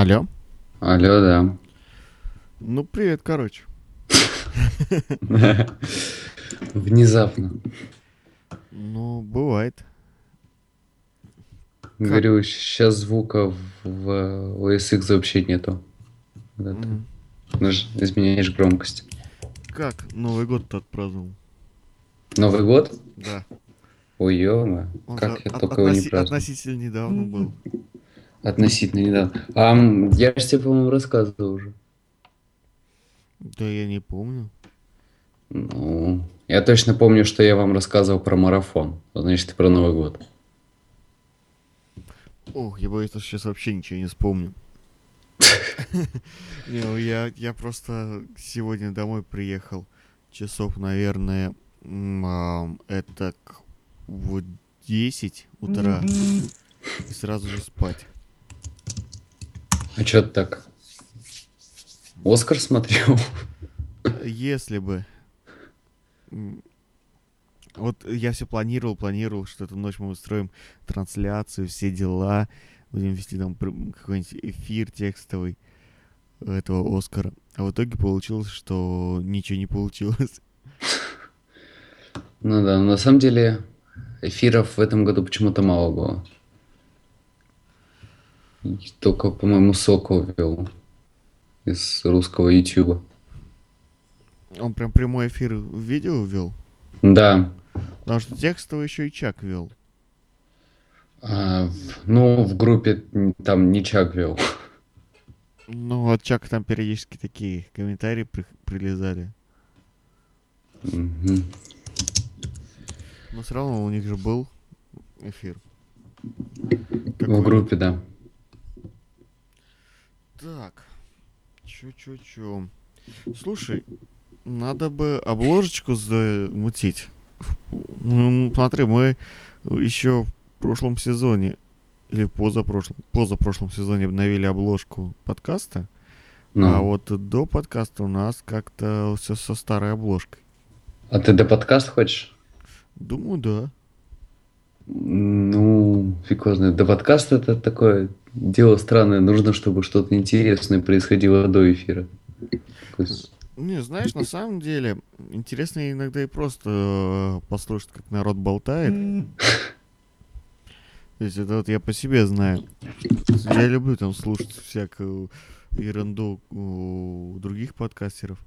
Алло. Алло, да. Ну, привет, короче. Внезапно. Ну, бывает. Говорю, сейчас звука в, в OS X вообще нету. Изменяешь громкость. Как Новый год-то отпраздновал? Новый год? Да. Ой, ё как я только его не праздную. Относительно недавно был. Относительно недавно. А, я же тебе, по-моему, рассказывал уже. Да я не помню. Ну, я точно помню, что я вам рассказывал про марафон. Значит, про Новый год. Ох, я боюсь, что сейчас вообще ничего не вспомню. Не, ну я, я просто сегодня домой приехал. Часов, наверное, это к- в 10 утра. И сразу же спать. А чё ты так? Оскар смотрел? Если бы. Вот я все планировал, планировал, что эту ночь мы устроим трансляцию, все дела. Будем вести там какой-нибудь эфир текстовый этого Оскара. А в итоге получилось, что ничего не получилось. Ну да, на самом деле эфиров в этом году почему-то мало было. Только, по-моему, Сокол вел из русского Ютуба. Он прям прямой эфир в видео вел. Да, Потому что текстовый еще и Чак вел. а, в- ну, в группе там не Чак вел. Ну, от Чака там периодически такие комментарии при- прилезали. Мгм. Но все равно у них же был эфир. В Какой- группе, да. Так. Чё-чё-чё. Слушай, надо бы обложечку замутить. Ну, смотри, мы еще в прошлом сезоне или позапрошлом, позапрошлом сезоне обновили обложку подкаста, Ну, а вот до подкаста у нас как-то все со старой обложкой. а ты до подкаст хочешь? Думаю, да. Ну, фиг его знает. До подкаста это такое дело странное. Нужно, чтобы что-то интересное происходило до эфира. Не, знаешь, на самом деле, интересно иногда и просто э, послушать, как народ болтает. То есть это вот я по себе знаю. Я люблю там слушать всякую ерунду у других подкастеров.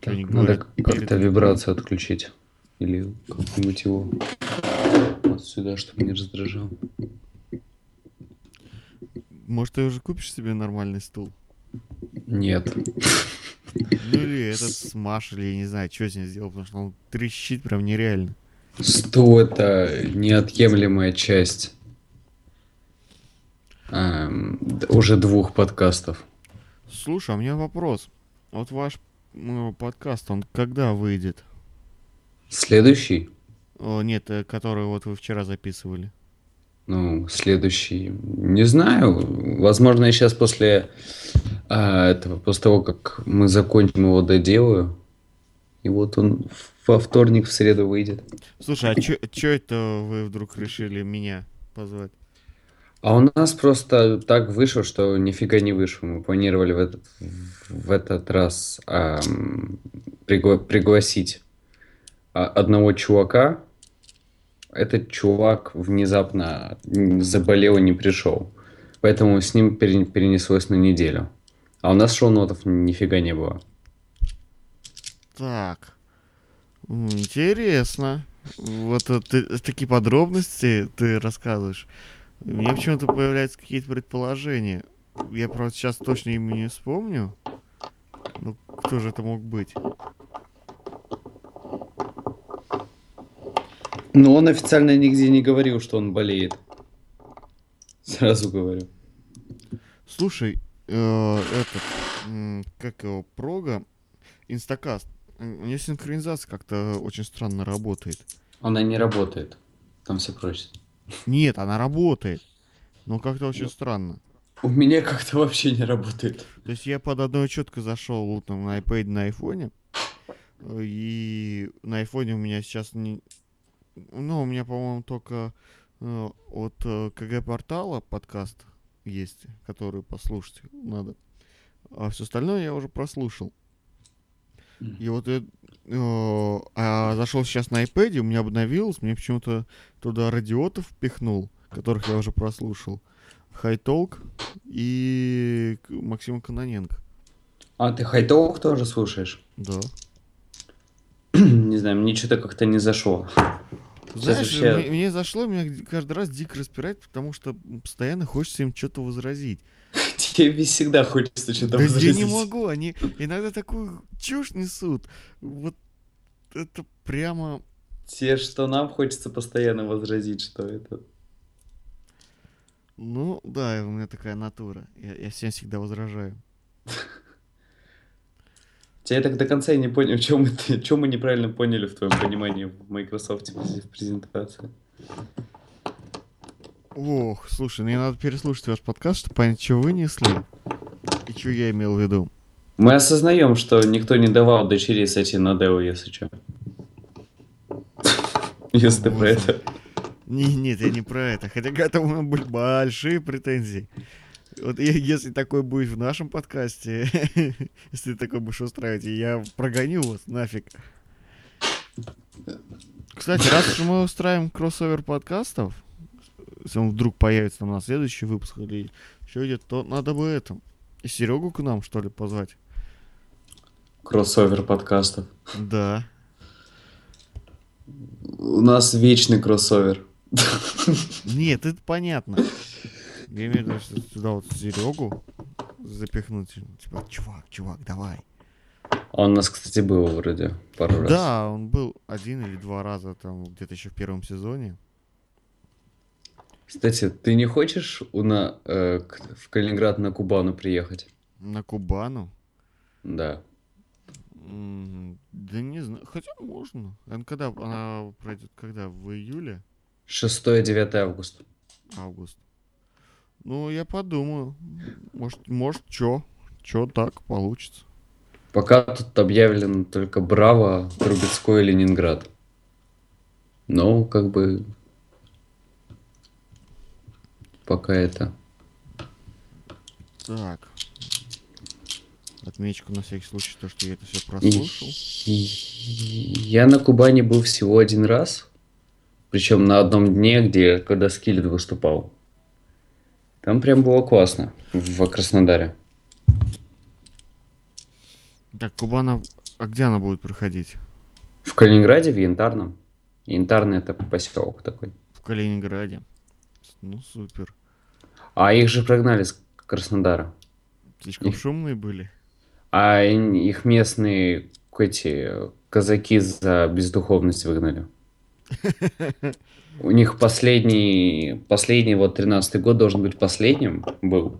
Что они Так, надо как-то вибрацию отключить. Или как-нибудь его вот сюда, чтобы не раздражал. Может, ты уже купишь себе нормальный стул? Нет. Ну или этот смаш, или я не знаю, что с ним сделал, потому что он трещит прям нереально. Стул это неотъемлемая часть эм, уже двух подкастов. Слушай, а у меня вопрос. Вот ваш ну, подкаст, он когда выйдет? Следующий, О, нет, э, который вот вы вчера записывали. Ну, следующий, не знаю. Возможно, я сейчас после а, этого, после того, как мы закончим его доделаю, и вот он во вторник, в среду выйдет. Слушай, а чё это вы вдруг решили меня позвать? А у нас просто так вышло, что нифига не вышло. Мы планировали в этот, в этот раз ам, пригла- пригласить а, одного чувака. Этот чувак внезапно заболел и не пришел. Поэтому с ним пере- перенеслось на неделю. А у нас шоу-нотов нифига не было. Так. Интересно. Вот э, ты, такие подробности ты рассказываешь. У меня почему-то появляются какие-то предположения. Я, правда, сейчас точно имя не вспомню. Ну, кто же это мог быть? Но он официально нигде не говорил, что он болеет. Сразу говорю. Слушай, э, этот, как его, Прога, Инстакаст, у нее синхронизация как-то очень странно работает. Она не работает. Там все проще. Нет, она работает, но как-то очень странно. У меня как-то вообще не работает. То есть я под одной четко зашел там на iPad, на айфоне, э, и на айфоне у меня сейчас не... Ну, у меня, по-моему, только э, от э, КГ-портала подкаст есть, которую послушать надо. А все остальное я уже прослушал. И вот я э, а зашел сейчас на iPad, у меня обновилось, мне почему-то туда радиотов впихнул, которых я уже прослушал. Хайтолк и Максима Каноненко. А, ты хайтолк тоже слушаешь? Да. Не знаю, мне что-то как-то не зашло. Знаешь, вообще- мне, мне зашло, меня каждый раз дико распирает, потому что постоянно хочется им что-то возразить. Тебе всегда хочется что-то Да я возразить. не могу, они иногда такую чушь несут. Вот это прямо... Те, что нам хочется постоянно возразить, что это. Ну, да, у меня такая натура. Я, я всем всегда возражаю. Я так до конца и не понял, чем, это, чем мы неправильно поняли в твоем понимании в Microsoft в презентации. Ох, слушай, мне надо переслушать ваш подкаст, чтобы понять, что вы несли и что я имел в виду. Мы осознаем, что никто не давал дочери сойти на Део, если что. Если ты про это. Не, нет, я не про это. Хотя к этому были большие претензии. Вот если такое будет в нашем подкасте, если ты такой будешь устраивать, я прогоню вас нафиг. Кстати, раз уж мы устраиваем кроссовер подкастов, если он вдруг появится там на следующий выпуск или еще где-то, то надо бы это. И Серегу к нам, что ли, позвать? Кроссовер подкастов. Да. У нас вечный кроссовер. Нет, это понятно. Я имею в виду, что сюда вот Серегу запихнуть. Типа, чувак, чувак, давай. Он у нас, кстати, был вроде пару раз. Да, он был один или два раза там где-то еще в первом сезоне. Кстати, ты не хочешь у на, э, к- в Калининград на Кубану приехать? На Кубану. Да. М, Да не знаю. Хотя можно. Она когда она пройдет? Когда? В июле? 6-9 августа. Август. Ну, я подумаю. Может, может, чё? Чё так получится. Пока тут объявлен только Браво, Трубецкой и Ленинград. Но, как бы... Пока это... Так. Отмечку на всякий случай, то, что я это все прослушал. Я на Кубани был всего один раз. Причем на одном дне, где, когда Скиллет выступал. Там прям было классно. В Краснодаре. Так, Кубана... А где она будет проходить? В Калининграде, в Янтарном. Янтарный это поселок такой. В Калининграде. Ну, супер. А их же прогнали с Краснодара. Слишком Их- шумные были. А их местные эти казаки за бездуховность выгнали. У них последний, последний вот 13 год должен быть последним был.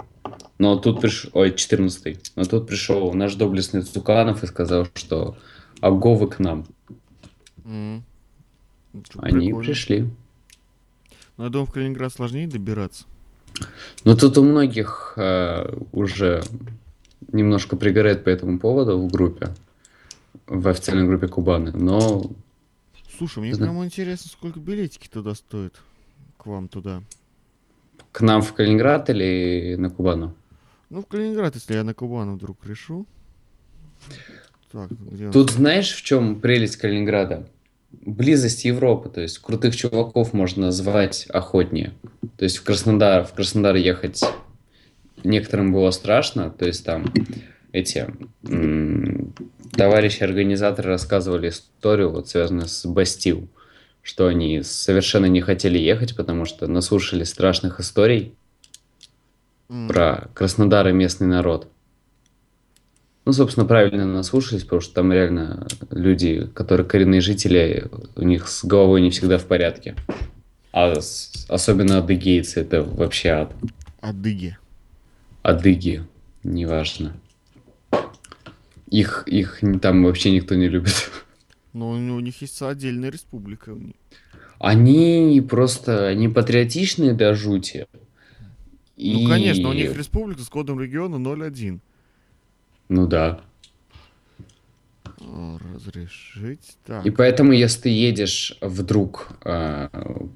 Но тут пришел, ой, 14 Но тут пришел наш доблестный Цуканов и сказал, что Аговы к нам. Ну, чё, Они прикольно. пришли. Ну, я думаю, в Калининград сложнее добираться. Но тут у многих э, уже немножко пригорает по этому поводу в группе, в официальной группе Кубаны. Но Слушай, мне Зна- прямо интересно, сколько билетики туда стоят. К вам туда. к нам в Калининград или на Кубану? Ну, в Калининград, если я на Кубану вдруг решу. Так, где он? Тут знаешь, в чем прелесть Калининграда? Близость Европы, то есть крутых чуваков можно звать охотнее. То есть в Краснодар, в Краснодар ехать некоторым было страшно, то есть там эти м, товарищи-организаторы рассказывали историю, вот связанную с Бастил, что они совершенно не хотели ехать, потому что наслушали страшных историй, М, про Краснодар и местный народ. Ну, собственно, правильно наслушались, потому что там реально люди, которые коренные жители, у них с головой не всегда в порядке. А с- особенно адыгейцы, это вообще ад. Адыги. Адыги, неважно. Их, их там вообще никто не любит. Но у, них есть отдельная республика. Они просто, они патриотичные до жути. И- Ну, конечно, у них республика с кодом региона 01. Ну да. Разрешить. Так. И поэтому, если ты едешь вдруг э,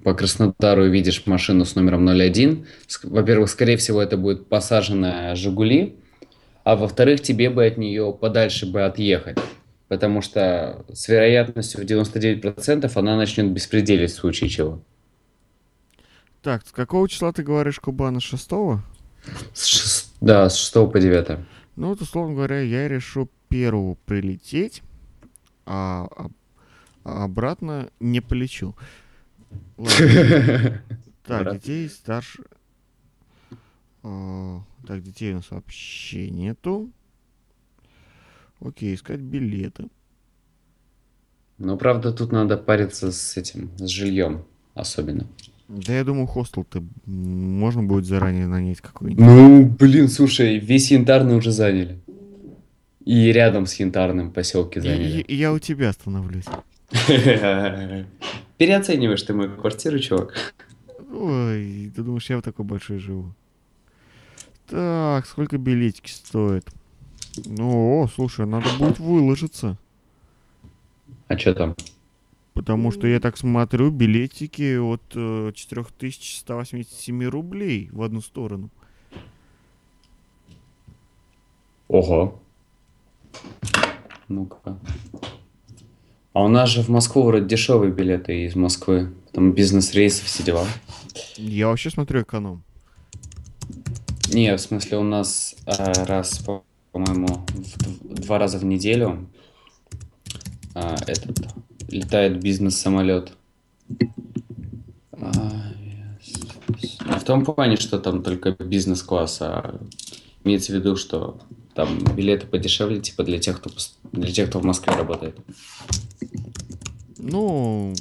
по Краснодару и видишь машину с номером 01, ск- во-первых, скорее всего, это будет посаженная «Жигули», а во-вторых, тебе бы от нее подальше бы отъехать. Потому что с вероятностью в 99% она начнет беспределить в случае чего. Так, с какого числа ты говоришь Кубана? С шестого? С шес- Да, с 6 по 9. Ну, вот, условно говоря, я решу первого прилететь, а, а- а обратно не полечу. Ладно. Так, детей старше... Так, детей у нас вообще нету. Окей, искать билеты. Но, правда, тут надо париться с этим, с жильем особенно. Да я думаю, хостел-то можно будет заранее нанять какой-нибудь. Ну, блин, слушай, весь янтарный уже заняли. И рядом с янтарным поселки И- заняли. и- и я у тебя остановлюсь. Переоцениваешь ты мою квартиру, чувак. Ой, ты думаешь, я в такой большой живу? Так, сколько билетики стоят? Ну, о, слушай, надо будет выложиться. А что там? Потому что я так смотрю, билетики от э, 4187 рублей в одну сторону. Ого. Ну-ка. А у нас же в Москву вроде дешевые билеты из Москвы. Там бизнес-рейсы, все дела. Я вообще смотрю эконом. Не, в смысле, у нас а, раз, по- по-моему, в два раза в неделю а, этот летает бизнес-самолет. А, в том плане, что там только бизнес-класс, а имеется в виду, что там билеты подешевле, типа для тех, кто для тех, кто в Москве работает. Ну,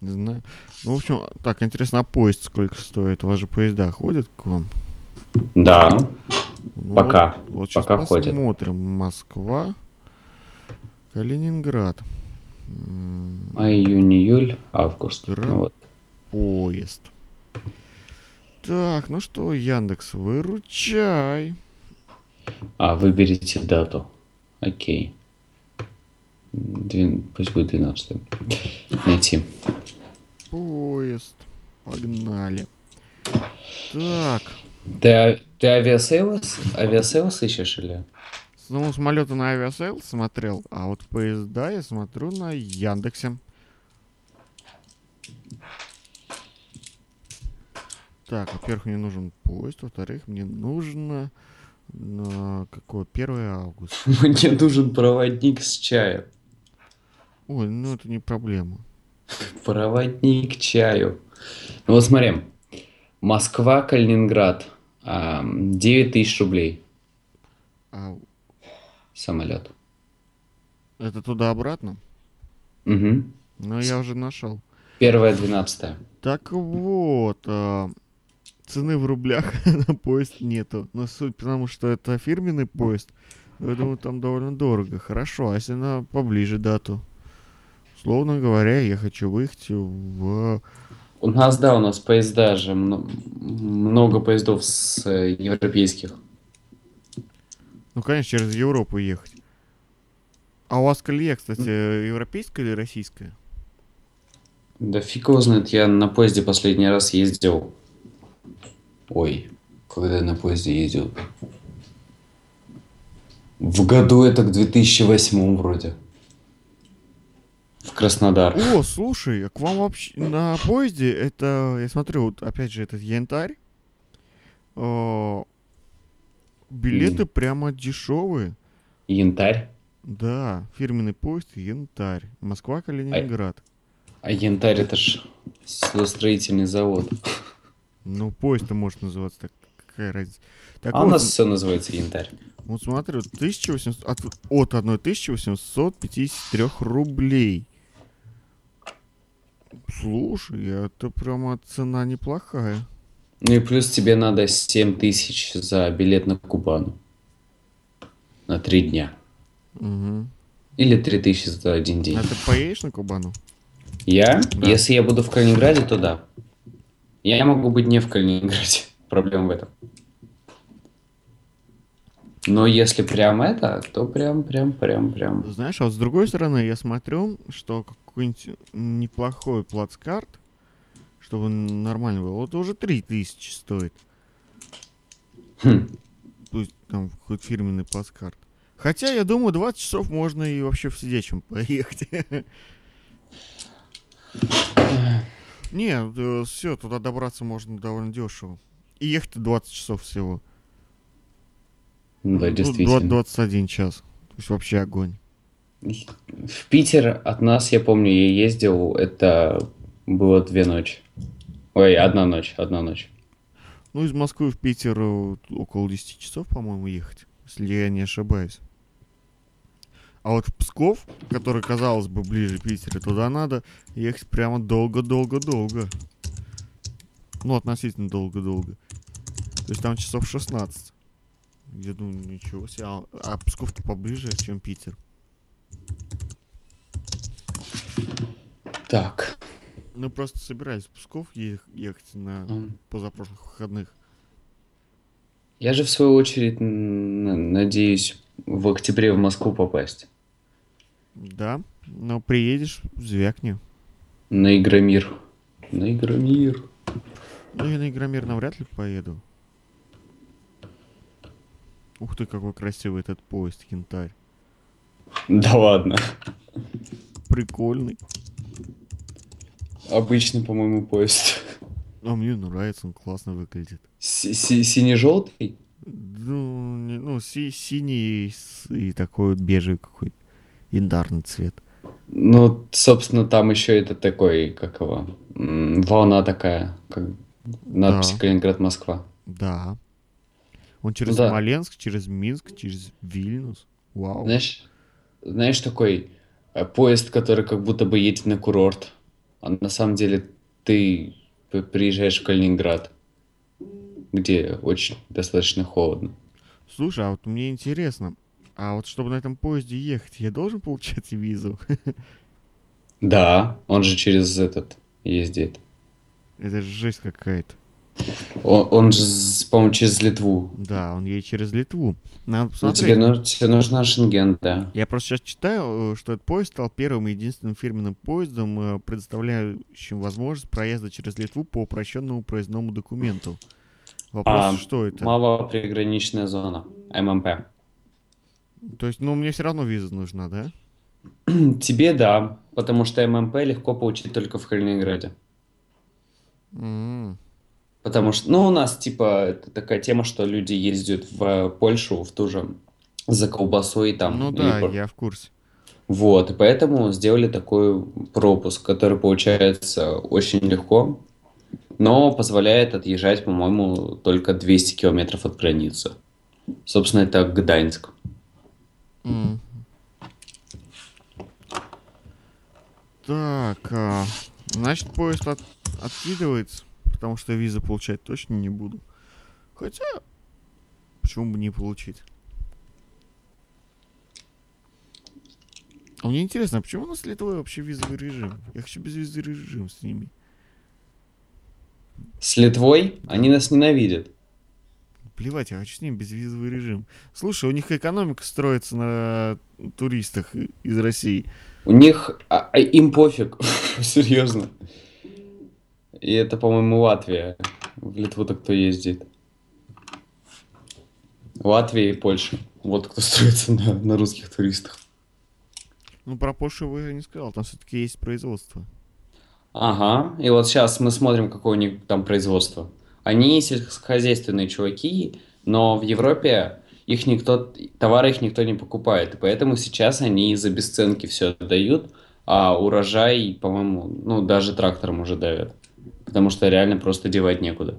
не знаю. Ну, в общем, так, интересно, а поезд сколько стоит? У вас же поезда ходят к вам? Да, Ну, пока. Вот, вот сейчас Пока ходят. посмотрим. Москва, Калининград. Май, июнь, июль, август. Гра- Ну вот. Поезд. Так, ну что, Яндекс, выручай. А, выберите дату. Окей. Пусть будет 12 Найти. Поезд. Погнали. Так, Ты, а- ты Aviasales? Aviasales ищешь или? ну, самолеты на Aviasales смотрел, а вот поезда я смотрю на Яндексе. Так, во-первых, мне нужен поезд, во-вторых, мне нужно на какое? 1 августа. Мне нужен проводник с чаем. Ой, ну это не проблема. Проводник чаю. Ну вот смотри. Москва, Калининград. а, 9 тысяч рублей А самолет. это туда-обратно? Угу. Ну, я уже нашел. Первое, двенадцатое. Так вот, а, цены в рублях на поезд нету. Но суть потому, что это фирменный поезд, я думаю, там довольно дорого. Хорошо, а если на поближе дату? Условно говоря, я хочу выехать в... У нас, да, у нас поезда же, мно- много поездов с э, европейских. Ну, конечно, через Европу ехать. А у вас колея, кстати, европейская или российская? Да фиг его знает, я на поезде последний раз ездил. Ой, когда я на поезде ездил? В году это к 2008 вроде. В Краснодар. О, слушай, а к вам вообще на поезде это, я смотрю, вот опять же этот янтарь. а, билеты прямо дешевые. Янтарь. Да, фирменный поезд янтарь. Москва, Калининград. А янтарь это ж судостроительный завод. Ну, поезд-то может называться так. Какая разница? Так А у вот, нас все называется янтарь. вот смотрю, 1800, от, от 1853 рублей. Слушай, это прямо цена неплохая. Ну и плюс тебе надо 7 тысяч за билет на Кубану. На три дня. Угу. Или 3 тысячи за один день. А ты поедешь на Кубану? Я? Да. Если я буду в Калининграде, то да. Я могу быть не в Калининграде. Проблема в этом. Но если прям это, то прям, прям, прям, прям. Знаешь, а вот с другой стороны, я смотрю, что какой-нибудь неплохой плацкарт, чтобы нормально было, вот уже 3000 стоит. Хм. Пусть там хоть фирменный плацкарт. Хотя, я думаю, 20 часов можно и вообще в сидячем поехать. Не, все, туда добраться можно довольно дешево. И ехать 20 часов всего. Да, Ну, действительно. 21 час. То есть вообще огонь. В Питер от нас, я помню, я ездил, это было две ночи. Ой, одна ночь, одна ночь. Ну, из Москвы в Питер э, около 10 часов, по-моему, ехать, если я не ошибаюсь. А вот в Псков, который, казалось бы, ближе Питера, туда надо ехать прямо долго-долго-долго. Ну, относительно долго-долго. То есть там часов 16. Я думаю, ничего себе. А, а Псков-то поближе, чем Питер. Так. Мы просто собирались в Псков ех- ехать на м. позапрошлых выходных. Я же в свою очередь надеюсь в октябре в Москву попасть. Да, но приедешь, звякни. На Игромир. На Игромир. Ну, я на Игромир навряд ли поеду. Ух ты, какой красивый этот поезд, янтарь. Да ладно. Прикольный. Обычный, по-моему, поезд. А мне нравится, он классно выглядит. Си- си- Сине-желтый? Ну, не- ну си- синий и такой вот бежевый какой-то. Янтарный цвет. Ну, собственно, там еще это такой, как его, волна такая, как надпись Да. Калининград-Москва. Да. Он через Да. Смоленск, через Минск, через Вильнюс. Вау. Знаешь, знаешь, такой э, поезд, который как будто бы едет на курорт, а на самом деле ты приезжаешь в Калининград, где очень достаточно холодно. Слушай, а вот мне интересно, а вот чтобы на этом поезде ехать, я должен получать визу? Да, он же через этот ездит. Это же жесть какая-то. Он, он же, по-моему, через Литву. Да, он едет через Литву. Надо Ну, посмотреть. тебе, ну, тебе нужна Шенген, да. Я просто сейчас читаю, э, что этот поезд стал первым и единственным фирменным поездом, э, предоставляющим возможность проезда через Литву по упрощенному проездному документу. Вопрос, А, что это? Малоприграничная зона, ММП. То есть, ну, мне все равно виза нужна, да? Тебе да, потому что ММП легко получить только в Калининграде. М, Потому что, ну, у нас, типа, это такая тема, что люди ездят в Польшу, в ту же, за колбасой там. Ну да, по- я в курсе. Вот, и поэтому сделали такой пропуск, который получается очень легко, но позволяет отъезжать, по-моему, только 200 километров от границы. Собственно, это Гданьск. М. Так, а, значит, поезд от- откидывается, потому что визы получать точно не буду. Хотя, почему бы не получить? А мне интересно, а почему у нас с Литвой вообще визовый режим? Я хочу без визы режим с ними. С Литвой они нас ненавидят. Плевать, я хочу с ними безвизовый режим. Слушай, у них экономика строится на туристах из России. У них, а- а им пофиг, серьезно. И это, по-моему, Латвия. В Литву-то кто ездит? Латвия и Польша. Вот кто строится на, на русских туристах. Ну, про Польшу я не сказал, там все-таки есть производство. Ага, и вот сейчас мы смотрим, какое у них там производство. Они сельскохозяйственные чуваки, но в Европе их никто, товары их никто не покупает, и поэтому сейчас они за бесценки все отдают, а урожай, по-моему, ну, даже трактором уже давят. Потому что реально просто девать некуда.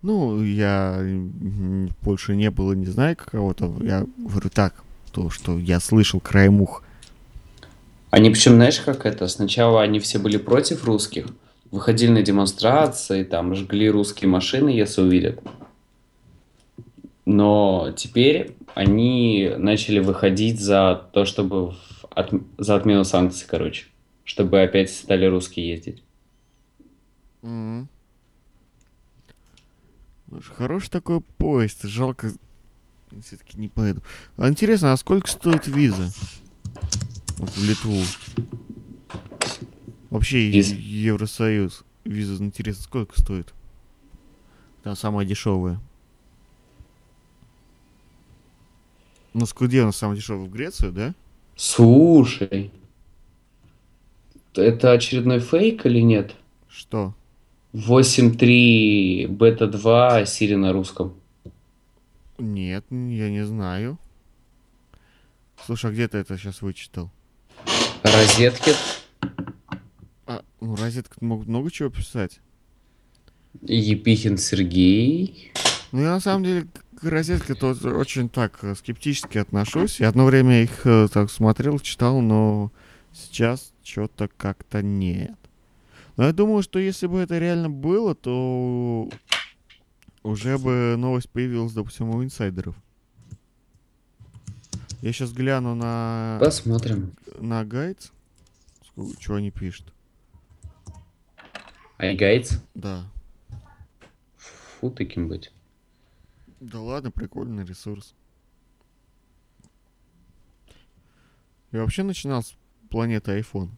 Ну, я в Польше не был и не знаю какого-то. Я говорю так, то, что я слышал краем уха. Они причем, знаешь, как это? Сначала они все были против русских, выходили на демонстрации, там, жгли русские машины, если увидят. Но теперь они начали выходить за то, чтобы от- за отмену санкций, короче. Чтобы опять стали русские ездить. Ну ж, Хороший такой поезд. Жалко, Все-таки не поеду. А интересно, а сколько стоит виза? Вот в Литву. Вообще Виз- Евросоюз. Виза, интересно, сколько стоит? Там самая дешевая. Ну, где она самая дешевая? В Грецию, да? Слушай. Это очередной фейк или нет? Что? 8.3 бета-2 Сири на русском. Нет, я не знаю. Слушай, а где ты это сейчас вычитал? Розетки А, ну, розетка могут много чего писать. Епихин Сергей. Ну, я на самом деле к розетке то очень так э, скептически отношусь. Я одно время их э, так смотрел, читал, но сейчас что-то как-то нет. Но я думаю, что если бы это реально было, то уже бы новость появилась, допустим, у инсайдеров. Я сейчас гляну на, Посмотрим. на гайдс. Что они пишут. Айгайц. Да. Фу, таким быть. Да ладно, прикольный ресурс. Я вообще начинал с планеты iPhone.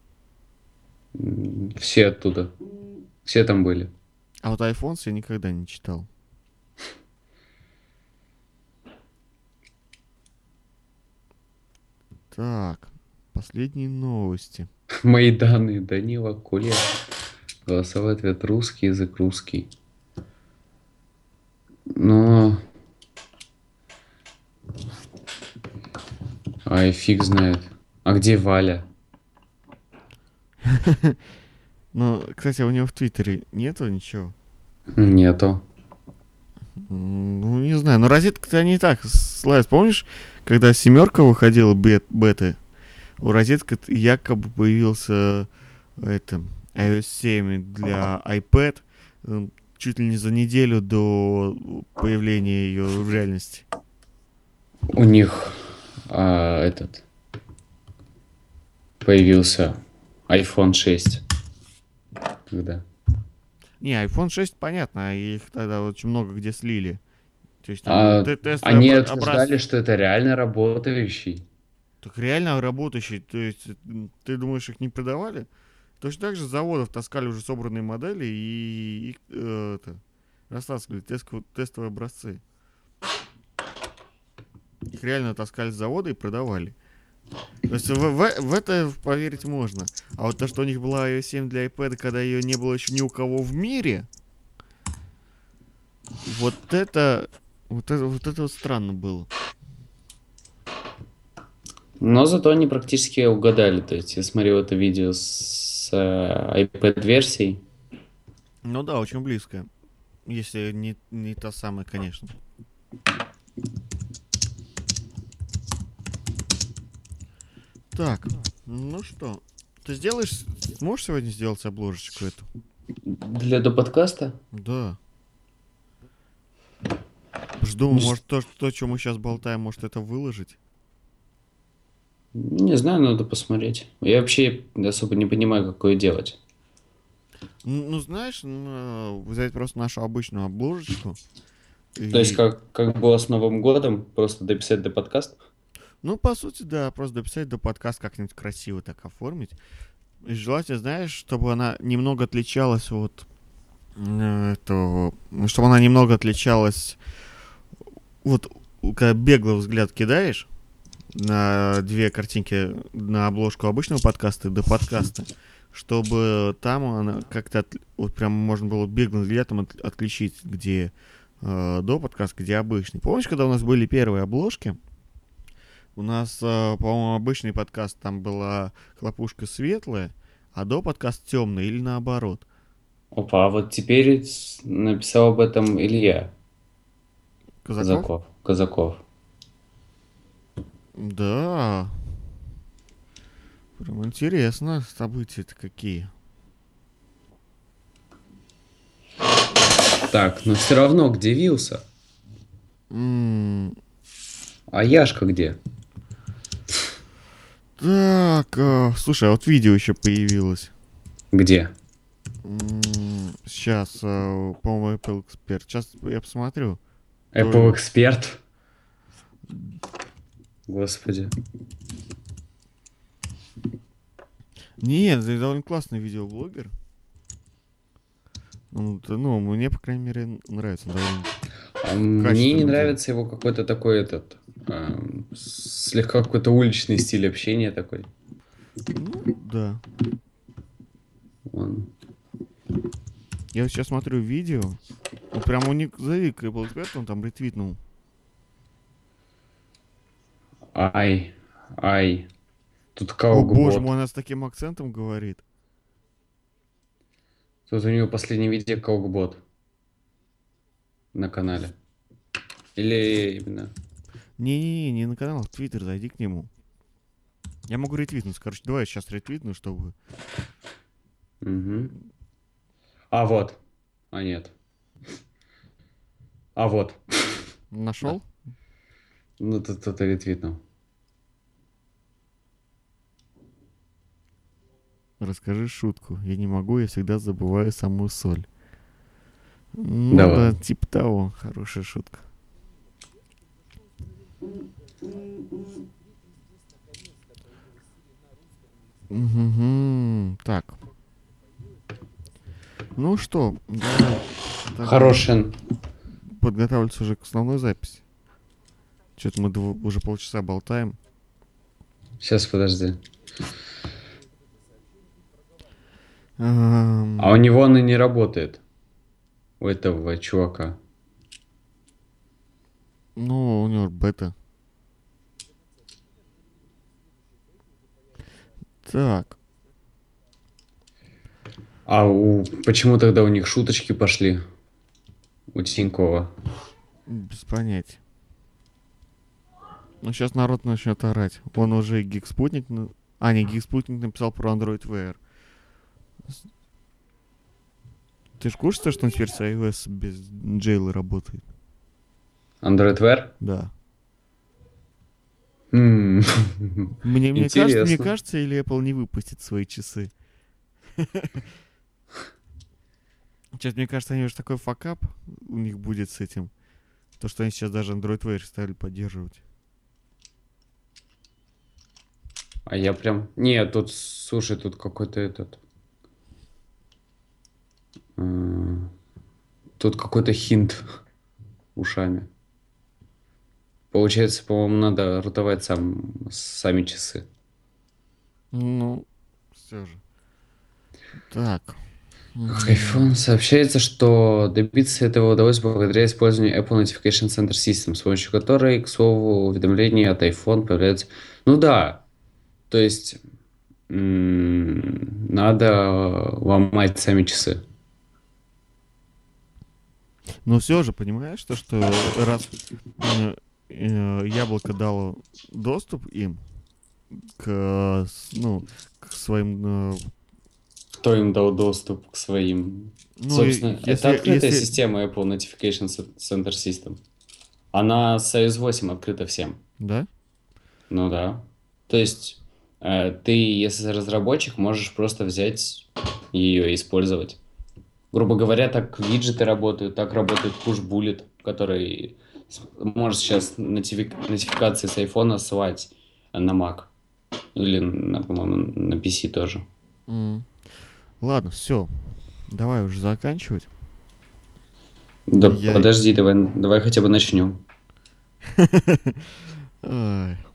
Все оттуда. Все там были. А вот iPhone я никогда не читал. Так, последние новости. Мои данные. Данила Куле. Голосовой ответ русский, язык русский. Но... Ай, фиг знает. А где Валя? Ну, кстати, у него в Твиттере нету ничего. Нету. Ну, не знаю, но розетка-то не так славится. Помнишь, когда семерка выходила бет, беты, у розетка якобы появился это, iOS 7 для iPad э, чуть ли не за неделю до появления ее в реальности. У них а, этот появился iPhone 6. Когда? Не, iPhone 6, понятно, а их тогда очень много где слили. То есть, А, там те- тестовые Они обра- утверждали, что это реально работающий. Так реально работающий, то есть ты думаешь, их не продавали? Точно так же с заводов таскали уже собранные модели и, их, э, это, растаскивали тестко- тестовые образцы. Их реально таскали с завода и продавали. То есть в, в- в это поверить можно. А вот то, что у них была iOS 7 для iPad, когда ее не было еще ни у кого в мире, вот это, вот это, вот это вот странно было. Но зато они практически угадали. То есть я смотрел это видео с э, iPad-версией. Ну да, очень близко. Если не, не та самая, конечно. Так, ну что, ты сделаешь, сможешь сегодня сделать обложечку эту? Для до подкаста? Да. Жду, Ну, может, то, то, что мы сейчас болтаем, может, это выложить? Не знаю, надо посмотреть. Я вообще особо не понимаю, какое делать. Ну, ну, знаешь, ну, взять просто нашу обычную обложечку. То есть, и- как, как было с Новым годом, просто дописать до подкаста? Ну, по сути, да, просто дописать до подкаст как-нибудь красиво так оформить. И желательно, знаешь, чтобы она немного отличалась от э, этого, ну, чтобы она немного отличалась вот когда беглый взгляд кидаешь на две картинки на обложку обычного подкаста и до подкаста, чтобы там она как-то от- вот прям можно было беглым взглядом от- отличить, где э, до подкаста, где обычный. Помнишь, когда у нас были первые обложки? У нас, э, по-моему, обычный подкаст там была хлопушка светлая, а до подкаст темный или наоборот. Опа, а вот теперь написал об этом Илья Казаков? Казаков. Казаков. Да. Прям интересно, события-то какие. Так, но все равно, где Вилса? М, А Яшка где? Так, э, слушай, а вот видео еще появилось. Где? Сейчас, по-моему, Apple Expert. Сейчас я посмотрю. Apple Эксперт? Господи. Нет, это довольно классный видеоблогер. Ну, т- ну, мне, по крайней мере, нравится. он довольно- Мне не нравится его какой-то такой этот эм, слегка какой-то уличный стиль общения такой. Ну, да. Он... Я сейчас смотрю видео. Вот прям у них завик Apple Expert, он там ретвитнул. Ай, ай. Тут О, Каугбот. боже мой, она с таким акцентом говорит. Тут у него последнее видео Каугбот на канале. Или именно... Не-не-не, не на канал, в Твиттер, зайди к нему. Я могу ретвитнуть. Короче, давай я сейчас ретвитну, чтобы... Мгм. А вот. А нет. А вот. Нашел? Ну, тут кто-то ретвитнул. Расскажи шутку. Я не могу, я всегда забываю самую соль. Ну Давай. да, типа того. Хорошая шутка. Мгм. Так. Ну что, тогда Хороший. подготавливаться уже к основной записи. Что-то мы дв- уже полчаса болтаем. Сейчас, подожди. А у него она не работает. У этого чувака. Ну, у него бета. Так. А у... почему тогда у них шуточки пошли? У Тинькова. Без понятия. Ну, сейчас народ начнет орать. Он уже Гиг Спутник... на- А, не, Гиг Спутник написал про Android Wear. Ты ж в курсе, что он теперь с iOS без джейла работает? Android Wear? Да. Мне, мне, кажется, мне кажется, или Apple не выпустит свои часы. Сейчас, мне кажется, они уже такой факап у них будет с этим. То, что они сейчас даже Android Wear стали поддерживать. А я прям... Нет, тут, слушай, тут какой-то этот... Тут какой-то хинт ушами. Получается, по-моему, надо ротовать сам, сами часы. Ну, все же. Так. iPhone сообщается, что добиться этого удалось благодаря использованию Apple Notification Center System, с помощью которой, к слову, уведомления от iPhone появляются... Ну да, то есть м, надо ломать сами часы. Но все же, понимаешь, то, что раз э, э, яблоко дало доступ им к, э, ну, к своим... э, Кто им дал доступ к своим? ну, Собственно, и- это открытая если- система Apple Notification Center System. Она с iOS 8 открыта всем. Да? Ну да. То есть э, ты, если разработчик, можешь просто взять ее и использовать. Грубо говоря, так виджеты работают, так работает Push Bullet, который может сейчас нотифи- нотификации с iPhone ссылать на Mac. Или, на, по-моему, на PC тоже. М. Ладно, все. Давай уже заканчивать. Да Я- подожди, давай, давай хотя бы начнем.